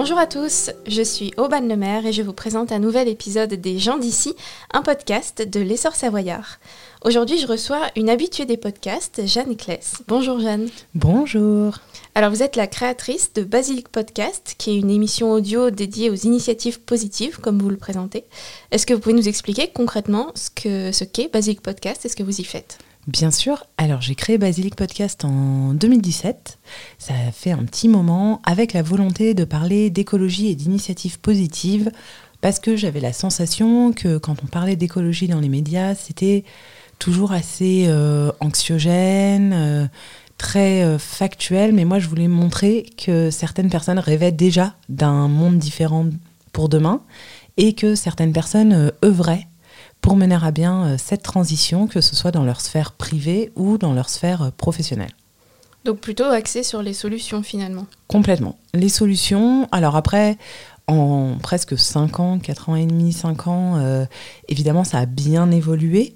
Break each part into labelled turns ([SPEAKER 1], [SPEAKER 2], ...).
[SPEAKER 1] Bonjour à tous, je suis Aubane Lemaire et je vous présente un nouvel épisode des gens d'ici, un podcast de l'essor savoyard. Aujourd'hui, je reçois une habituée des podcasts, Jeanne Kless. Bonjour Jeanne.
[SPEAKER 2] Bonjour.
[SPEAKER 1] Alors vous êtes la créatrice de Basilic Podcast, qui est une émission audio dédiée aux initiatives positives, comme vous le présentez. Est-ce que vous pouvez nous expliquer concrètement ce qu'est ce qu'est Basilic Podcast et ce que vous y faites?
[SPEAKER 2] Bien sûr. Alors, j'ai créé Basilic Podcast en 2017. Ça fait un petit moment avec la volonté de parler d'écologie et d'initiatives positives parce que j'avais la sensation que quand on parlait d'écologie dans les médias, c'était toujours assez euh, anxiogène, euh, très euh, factuel. Mais moi, je voulais montrer que certaines personnes rêvaient déjà d'un monde différent pour demain et que certaines personnes œuvraient pour mener à bien euh, cette transition, que ce soit dans leur sphère privée ou dans leur sphère euh, professionnelle.
[SPEAKER 1] Donc plutôt axé sur les solutions finalement.
[SPEAKER 2] Complètement. Les solutions, alors après, en presque 5 ans, 4 ans et demi, 5 ans, euh, évidemment ça a bien évolué,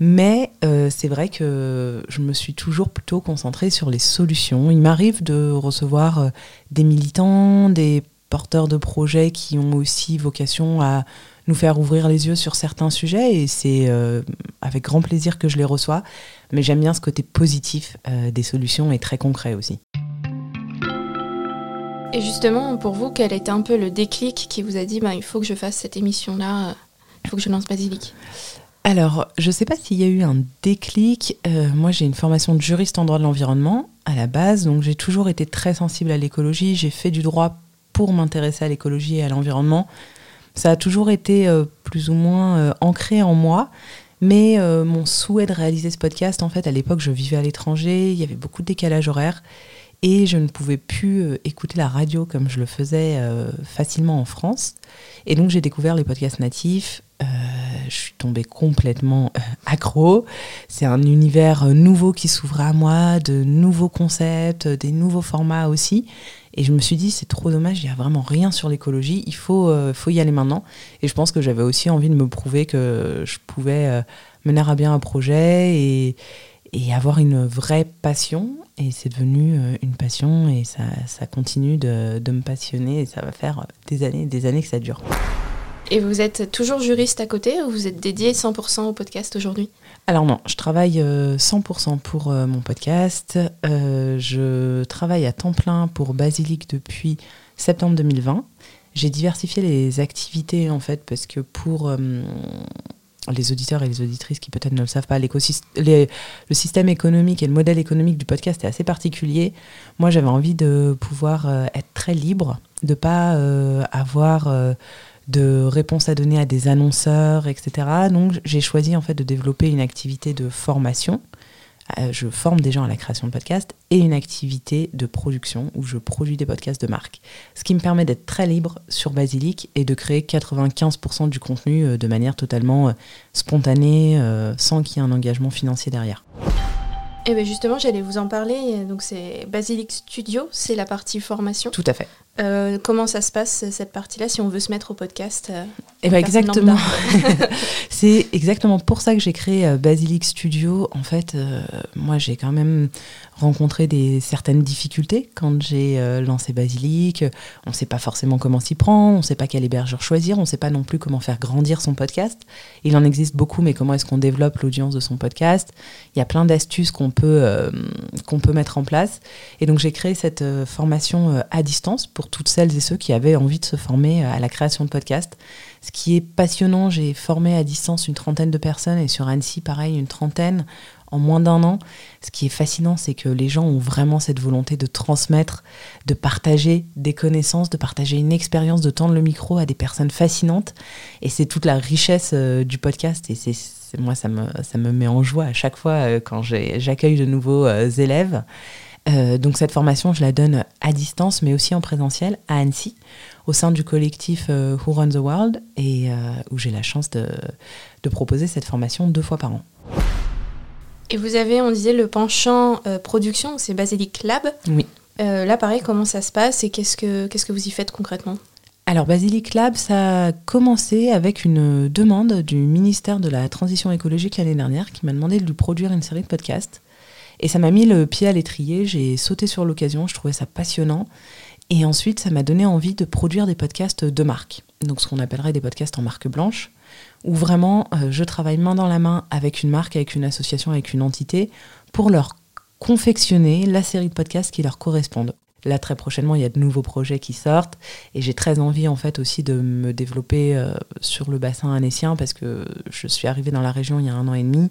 [SPEAKER 2] mais c'est vrai que je me suis toujours plutôt concentrée sur les solutions. Il m'arrive de recevoir des militants, des porteurs de projets qui ont aussi vocation à nous faire ouvrir les yeux sur certains sujets et c'est euh, avec grand plaisir que je les reçois. Mais j'aime bien ce côté positif euh, des solutions et très concret aussi.
[SPEAKER 1] Et justement, pour vous, quel était un peu le déclic qui vous a dit bah, il faut que je fasse cette émission-là, il faut que je lance Basilic?
[SPEAKER 2] Alors, je ne sais pas s'il y a eu un déclic. Euh, moi, j'ai une formation de juriste en droit de l'environnement à la base, donc j'ai toujours été très sensible à l'écologie. J'ai fait du droit pour m'intéresser à l'écologie et à l'environnement. Ça a toujours été euh, plus ou moins euh, ancré en moi. Mais euh, mon souhait de réaliser ce podcast, en fait, à l'époque, je vivais à l'étranger, il y avait beaucoup de décalage horaire et je ne pouvais plus écouter la radio comme je le faisais facilement en France. Et donc j'ai découvert les podcasts natifs. je suis tombée complètement accro. C'est un univers nouveau qui s'ouvrait à moi, de nouveaux concepts, des nouveaux formats aussi. Et je me suis dit, c'est trop dommage, il n'y a vraiment rien sur l'écologie, il faut, euh, faut y aller maintenant. Et je pense que j'avais aussi envie de me prouver que je pouvais euh, mener à bien un projet et, et avoir une vraie passion. Et c'est devenu euh, une passion et ça, ça continue de, de, me passionner et ça va faire des années des années que ça dure.
[SPEAKER 1] Et vous êtes toujours juriste à côté ou vous êtes dédié 100% au podcast aujourd'hui?
[SPEAKER 2] Alors non, je travaille 100% euh, pour euh, mon podcast. Euh, je travaille à temps plein pour Basilic depuis septembre 2020. J'ai diversifié les activités en fait parce que pour les auditeurs et les auditrices qui peut-être ne le savent pas, le système économique et le modèle économique du podcast est assez particulier. Moi, j'avais envie de pouvoir être très libre, de pas avoir de réponses à donner à des annonceurs, etc. Donc j'ai choisi en fait de développer une activité de formation. Euh, je forme des gens à la création de podcasts et une activité de production où je produis des podcasts de marque. Ce qui me permet d'être très libre sur Basilic et de créer 95% du contenu euh, de manière totalement euh, spontanée, sans qu'il y ait un engagement financier derrière.
[SPEAKER 1] Et eh bien justement, j'allais vous en parler. Donc c'est Basilic Studio, c'est la partie formation.
[SPEAKER 2] Tout à fait.
[SPEAKER 1] Euh, comment ça se passe cette partie-là si on veut se mettre au podcast
[SPEAKER 2] euh, Eh ben exactement. c'est exactement pour ça que j'ai créé euh, Basilic Studio. En fait, moi j'ai quand même rencontré des certaines difficultés quand j'ai lancé Basilic. On ne sait pas forcément comment s'y prendre, on ne sait pas quel hébergeur choisir, on ne sait pas non plus comment faire grandir son podcast. Il en existe beaucoup, mais comment est-ce qu'on développe l'audience de son podcast? Il y a plein d'astuces qu'on peut qu'on peut mettre en place. Et donc j'ai créé cette formation à distance pour toutes celles et ceux qui avaient envie de se former à la création de podcasts. Ce qui est passionnant, j'ai formé à distance une trentaine de personnes et sur Annecy, pareil, une trentaine en moins d'un an. Ce qui est fascinant, c'est que les gens ont vraiment cette volonté de transmettre, de partager des connaissances, de partager une expérience, de tendre le micro à des personnes fascinantes. Et c'est toute la richesse euh, du podcast. Et c'est moi, ça me, ça me met en joie à chaque fois euh, quand j'accueille de nouveaux euh, élèves. Euh, donc cette formation, je la donne à distance, mais aussi en présentiel à Annecy, au sein du collectif euh, Who Runs the World, et euh, où j'ai la chance de, proposer cette formation deux fois par an.
[SPEAKER 1] Et vous avez, on disait, le penchant production, c'est Basilic Lab.
[SPEAKER 2] Oui.
[SPEAKER 1] là, pareil, comment ça se passe et qu'est-ce que, qu'est-ce que vous y faites concrètement?
[SPEAKER 2] Alors Basilic Lab, ça a commencé avec une demande du ministère de la Transition écologique l'année dernière qui m'a demandé de lui produire une série de podcasts. Et ça m'a mis le pied à l'étrier, j'ai sauté sur l'occasion, je trouvais ça passionnant. Et ensuite, ça m'a donné envie de produire des podcasts de marque. Donc ce qu'on appellerait des podcasts en marque blanche, où vraiment euh, je travaille main dans la main avec une marque, avec une association, avec une entité, pour leur confectionner la série de podcasts qui leur correspondent. Là, très prochainement, il y a de nouveaux projets qui sortent et j'ai très envie, en fait, aussi de me développer euh, sur le bassin annécien parce que je suis arrivée dans la région il y a un an et demi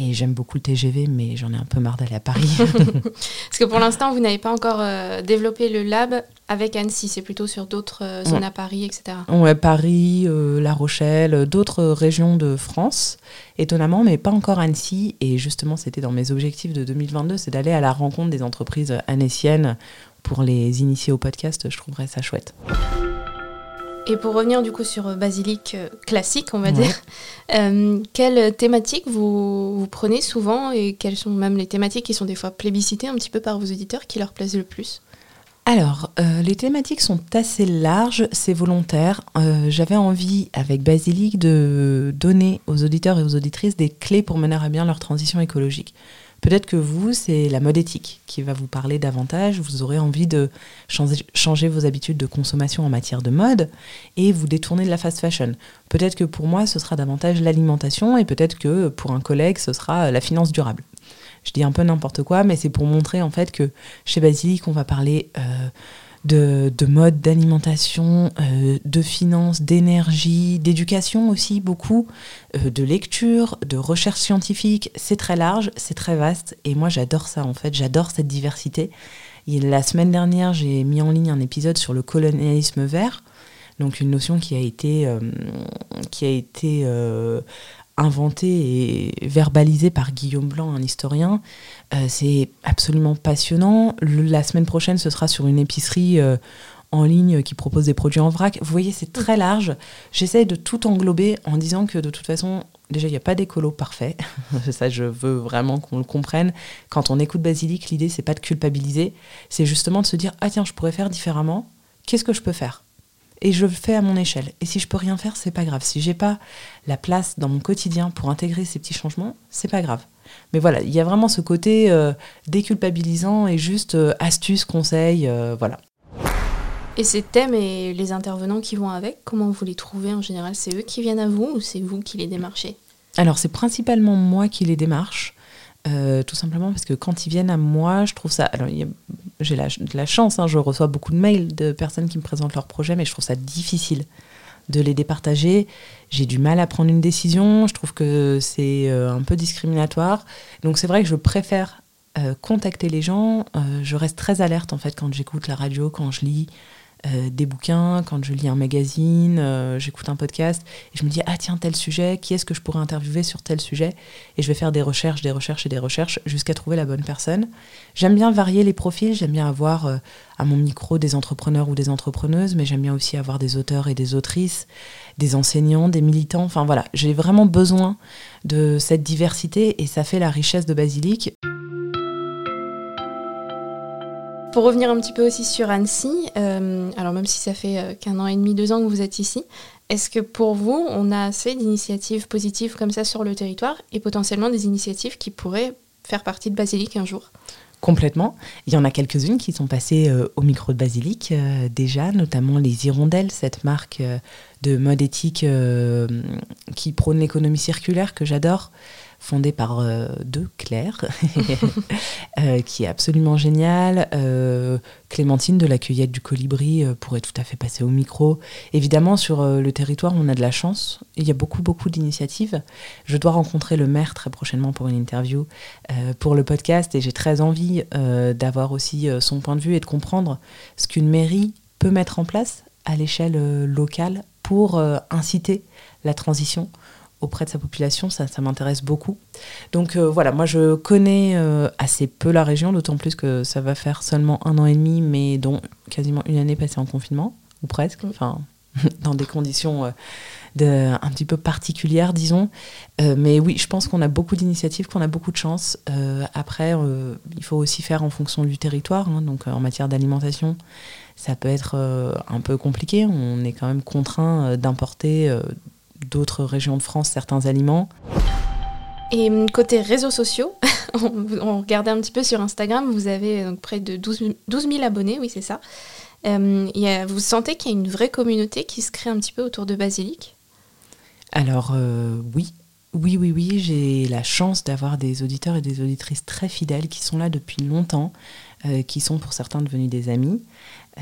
[SPEAKER 2] et j'aime beaucoup le TGV, mais j'en ai un peu marre d'aller à Paris.
[SPEAKER 1] Parce que pour l'instant, vous n'avez pas encore euh, développé le lab avec Annecy, c'est plutôt sur d'autres euh, zones à Paris, etc.
[SPEAKER 2] Ouais, Paris, euh, La Rochelle, d'autres régions de France, étonnamment, mais pas encore Annecy. Et justement, c'était dans mes objectifs de 2022, c'est d'aller à la rencontre des entreprises annéciennes pour les initier au podcast. Je trouverais ça chouette.
[SPEAKER 1] Et pour revenir du coup sur euh, Basilic euh, classique, on va dire, euh, quelles thématiques vous, vous, prenez souvent et quelles sont même les thématiques qui sont des fois plébiscitées un petit peu par vos auditeurs qui leur plaisent le plus?
[SPEAKER 2] Alors, les thématiques sont assez larges, c'est volontaire. J'avais envie, avec Basilic, de donner aux auditeurs et aux auditrices des clés pour mener à bien leur transition écologique. Peut-être que vous, c'est la mode éthique qui va vous parler davantage. Vous aurez envie de changer, vos habitudes de consommation en matière de mode et vous détourner de la fast fashion. Peut-être que pour moi, ce sera davantage l'alimentation et peut-être que pour un collègue, ce sera la finance durable. Je dis un peu n'importe quoi, mais c'est pour montrer en fait que chez Basilic, on va parler euh, de, mode, d'alimentation, euh, de finances, d'énergie, d'éducation aussi beaucoup, euh, de lecture, de recherche scientifique. C'est très large, c'est très vaste et moi j'adore ça en fait, j'adore cette diversité. Et la semaine dernière, j'ai mis en ligne un épisode sur le colonialisme vert, donc une notion qui euh, qui a été inventé et verbalisé par Guillaume Blanc, un historien. Euh, c'est absolument passionnant. la semaine prochaine, ce sera sur une épicerie euh, en ligne qui propose des produits en vrac. Vous voyez, c'est très large. J'essaie de tout englober en disant que de toute façon, déjà, il n'y a pas d'écolo parfait. Ça, je veux vraiment qu'on le comprenne. Quand on écoute Basilic, l'idée, c'est pas de culpabiliser. C'est justement de se dire, ah tiens, je pourrais faire différemment. Qu'est-ce que je peux faire? Et je le fais à mon échelle. Et si je peux rien faire, c'est pas grave. Si j'ai pas la place dans mon quotidien pour intégrer ces petits changements, c'est pas grave. Mais voilà, il y a vraiment ce côté euh, déculpabilisant et juste euh, astuce, conseil, euh, voilà.
[SPEAKER 1] Et ces thèmes et les intervenants qui vont avec, comment vous les trouvez en général? C'est eux qui viennent à vous ou c'est vous qui les démarchez?
[SPEAKER 2] Alors c'est principalement moi qui les démarche. Euh, tout simplement parce que quand ils viennent à moi, je trouve ça. Alors, j'ai la, la, chance, hein, je reçois beaucoup de mails de personnes qui me présentent leurs projets, mais je trouve ça difficile de les départager. J'ai du mal à prendre une décision, je trouve que c'est euh, un peu discriminatoire. Donc, c'est vrai que je préfère euh, contacter les gens. je reste très alerte en fait quand j'écoute la radio, quand je lis. Euh, des bouquins, quand je lis un magazine, euh, j'écoute un podcast, et je me dis, ah tiens, tel sujet, qui est-ce que je pourrais interviewer sur tel sujet? Et je vais faire des recherches, des recherches et des recherches jusqu'à trouver la bonne personne. J'aime bien varier les profils, j'aime bien avoir euh, à mon micro des entrepreneurs ou des entrepreneuses, mais j'aime bien aussi avoir des auteurs et des autrices, des enseignants, des militants, enfin voilà, j'ai vraiment besoin de cette diversité, et ça fait la richesse de Basilic.
[SPEAKER 1] Pour revenir un petit peu aussi sur Annecy, euh, alors même si ça fait euh, qu'un an et demi, deux ans que vous êtes ici, est-ce que pour vous, on a assez d'initiatives positives comme ça sur le territoire et potentiellement des initiatives qui pourraient faire partie de Basilic un jour?
[SPEAKER 2] Complètement. Il y en a quelques-unes qui sont passées euh, au micro de Basilic déjà, notamment les Hirondelles, cette marque de mode éthique qui prône l'économie circulaire que j'adore fondée par euh, deux Claire, euh, qui est absolument géniale. Euh, Clémentine de la cueillette du colibri pourrait tout à fait passer au micro. Évidemment, sur le territoire, on a de la chance. Il y a beaucoup, beaucoup d'initiatives. Je dois rencontrer le maire très prochainement pour une interview pour le podcast et j'ai très envie d'avoir aussi son point de vue et de comprendre ce qu'une mairie peut mettre en place à l'échelle locale pour inciter la transition auprès de sa population, ça, ça m'intéresse beaucoup. Donc euh, voilà, moi je connais euh, assez peu la région, d'autant plus que ça va faire seulement un an et demi, mais dont quasiment une année passée en confinement, ou presque, enfin dans des conditions euh, de, un petit peu particulières, disons. mais oui, je pense qu'on a beaucoup d'initiatives, qu'on a beaucoup de chance. après, il faut aussi faire en fonction du territoire, hein, donc en matière d'alimentation. Ça peut être un peu compliqué. On est quand même contraint d'importer d'autres régions de France certains aliments.
[SPEAKER 1] Et hum, côté réseaux sociaux, on, regardait un petit peu sur Instagram, vous avez donc près de 12, 000 abonnés, oui c'est ça. Euh, vous sentez qu'il y a une vraie communauté qui se crée un petit peu autour de Basilic?
[SPEAKER 2] Alors euh, oui, oui, oui, oui, j'ai la chance d'avoir des auditeurs et des auditrices très fidèles qui sont là depuis longtemps, euh, qui sont pour certains devenus des amis.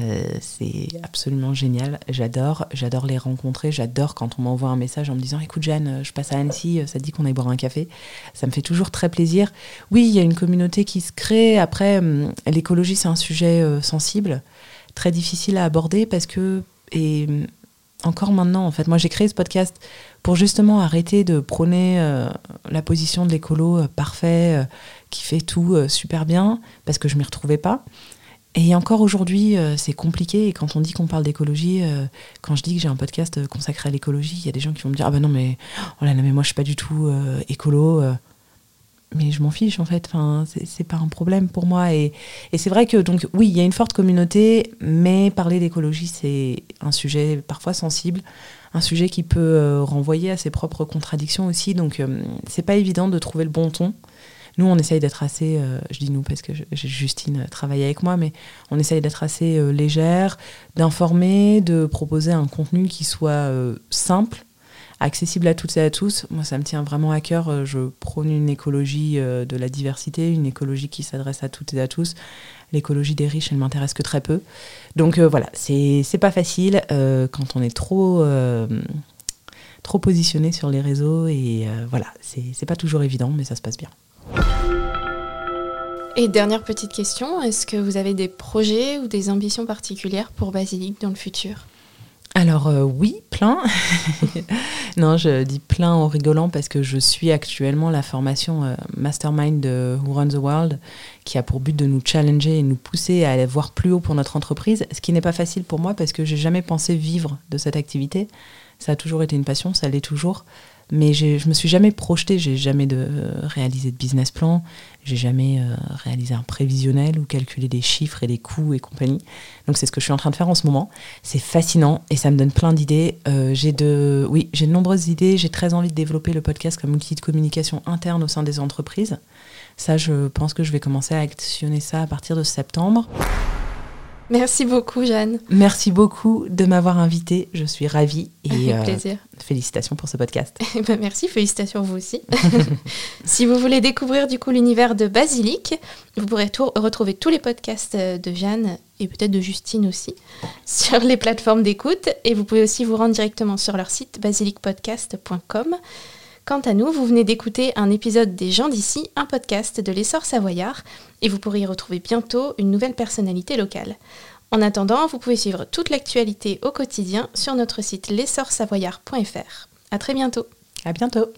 [SPEAKER 2] Euh, c'est absolument génial. J'adore, j'adore les rencontrer. J'adore quand on m'envoie un message en me disant "Écoute Jeanne, je passe à Annecy, ça te dit qu'on aille boire un café?" Ça me fait toujours très plaisir. Oui, il y a une communauté qui se crée. Après, hum, l'écologie c'est un sujet euh, sensible, très difficile à aborder parce que et hum, encore maintenant, en fait, moi j'ai créé ce podcast pour justement arrêter de prôner euh, la position de l'écolo parfait qui fait tout super bien parce que je m'y retrouvais pas. Et encore aujourd'hui, euh, c'est compliqué. Et quand on dit qu'on parle d'écologie, euh, quand je dis que j'ai un podcast euh, consacré à l'écologie, il y a des gens qui vont me dire Ah ben non, mais, oh là, mais moi je suis pas du tout écolo. mais je m'en fiche en fait. Enfin, c'est pas un problème pour moi. Et, et c'est vrai que, donc, oui, il y a une forte communauté, mais parler d'écologie, c'est un sujet parfois sensible, un sujet qui peut renvoyer à ses propres contradictions aussi. Donc, c'est pas évident de trouver le bon ton. Nous, on essaye d'être assez, euh, je dis nous parce que Justine euh, travaille avec moi, mais on essaye d'être assez euh, légère, d'informer, de proposer un contenu qui soit simple, accessible à toutes et à tous. Moi, ça me tient vraiment à cœur. Je prône une écologie de la diversité, une écologie qui s'adresse à toutes et à tous. L'écologie des riches, elle m'intéresse que très peu. Donc voilà, c'est pas facile quand on est trop trop positionné sur les réseaux et voilà, c'est pas toujours évident, mais ça se passe bien.
[SPEAKER 1] Et dernière petite question, est-ce que vous avez des projets ou des ambitions particulières pour Basilic dans le futur?
[SPEAKER 2] Alors euh, oui, plein. non, je dis plein en rigolant parce que je suis actuellement la formation euh, Mastermind de Who Runs the World qui a pour but de nous challenger et nous pousser à aller voir plus haut pour notre entreprise, ce qui n'est pas facile pour moi parce que j'ai jamais pensé vivre de cette activité. Ça a toujours été une passion, ça l'est toujours. Mais je me suis jamais projetée, j'ai jamais réalisé de business plan, j'ai jamais euh, réalisé un prévisionnel ou calculé des chiffres et des coûts et compagnie. Donc c'est ce que je suis en train de faire en ce moment. C'est fascinant et ça me donne plein d'idées. Euh, j'ai de, oui, j'ai de nombreuses idées. J'ai très envie de développer le podcast comme outil de communication interne au sein des entreprises. Ça, je pense que je vais commencer à actionner ça à partir de septembre.
[SPEAKER 1] Merci beaucoup, Jeanne.
[SPEAKER 2] Merci beaucoup de m'avoir invitée. Je suis ravie.
[SPEAKER 1] Et Avec plaisir.
[SPEAKER 2] Euh, félicitations pour ce podcast.
[SPEAKER 1] Eh ben, merci, félicitations vous aussi. si vous voulez découvrir du coup l'univers de Basilic, vous pourrez retrouver tous les podcasts de Jeanne et peut-être de Justine aussi sur les plateformes d'écoute. Et vous pouvez aussi vous rendre directement sur leur site basilicpodcast.com. Quant à nous, vous venez d'écouter un épisode des gens d'ici, un podcast de l'essor savoyard, et vous pourrez y retrouver bientôt une nouvelle personnalité locale. En attendant, vous pouvez suivre toute l'actualité au quotidien sur notre site l'essorsavoyard.fr. À très bientôt.
[SPEAKER 2] À bientôt.